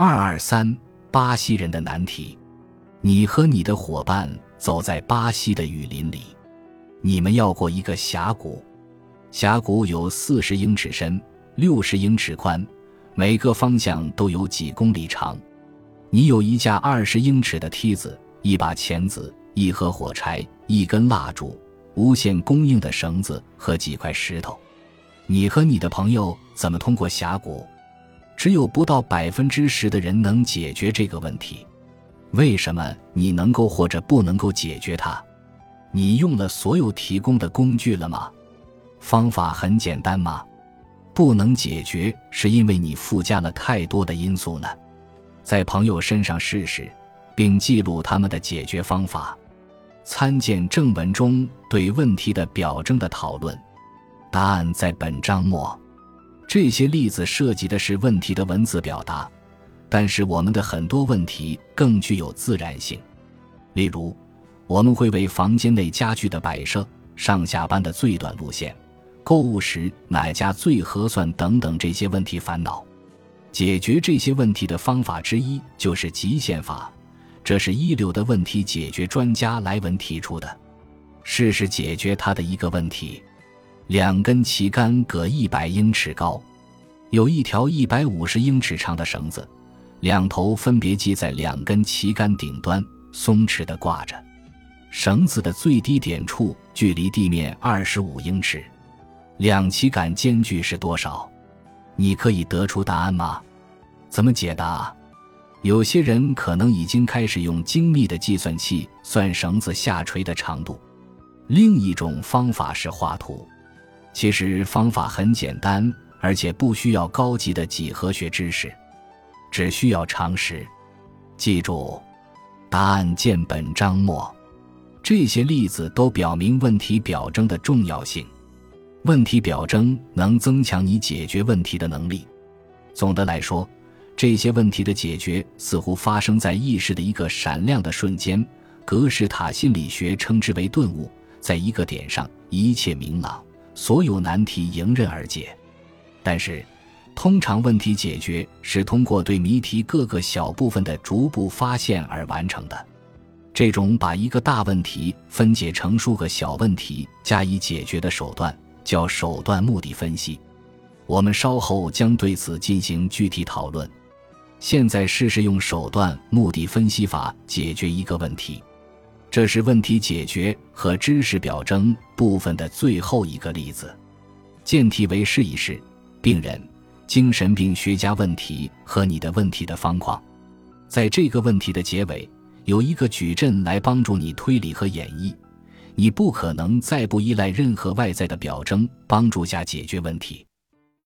二二三，巴西人的难题。你和你的伙伴走在巴西的雨林里，你们要过一个峡谷。峡谷有四十英尺深，六十英尺宽，每个方向都有几公里长。你有一架二十英尺的梯子，一把钳子，一盒火柴，一根蜡烛，无限供应的绳子和几块石头。你和你的朋友怎么通过峡谷？只有不到百分之十的人能解决这个问题，为什么你能够或者不能够解决它？你用了所有提供的工具了吗？方法很简单吗？不能解决是因为你附加了太多的因素呢？在朋友身上试试，并记录他们的解决方法。参见正文中对问题的表征的讨论，答案在本章末。这些例子涉及的是问题的文字表达，但是我们的很多问题更具有自然性。例如，我们会为房间内家具的摆设、上下班的最短路线、购物时哪家最合算等等这些问题烦恼。解决这些问题的方法之一就是极限法，这是一流的问题解决专家莱文提出的。试试解决他的一个问题。两根旗杆各一百英尺高，有一条一百五十英尺长的绳子，两头分别系在两根旗杆顶端，松弛地挂着。绳子的最低点处距离地面二十五英尺。两旗杆间距是多少？你可以得出答案吗？怎么解答？有些人可能已经开始用精密的计算器算绳子下垂的长度。另一种方法是画图。其实方法很简单，而且不需要高级的几何学知识，只需要常识。记住，答案见本章末。这些例子都表明问题表征的重要性。问题表征能增强你解决问题的能力。总的来说，这些问题的解决似乎发生在意识的一个闪亮的瞬间。格式塔心理学称之为顿悟，在一个点上，一切明朗。所有难题迎刃而解，但是，通常问题解决是通过对谜题各个小部分的逐步发现而完成的。这种把一个大问题分解成数个小问题加以解决的手段叫手段目的分析。我们稍后将对此进行具体讨论。现在试试用手段目的分析法解决一个问题。这是问题解决和知识表征部分的最后一个例子，见题为试一试，病人、精神病学家问题和你的问题的方框。在这个问题的结尾，有一个矩阵来帮助你推理和演绎。你不可能再不依赖任何外在的表征帮助下解决问题。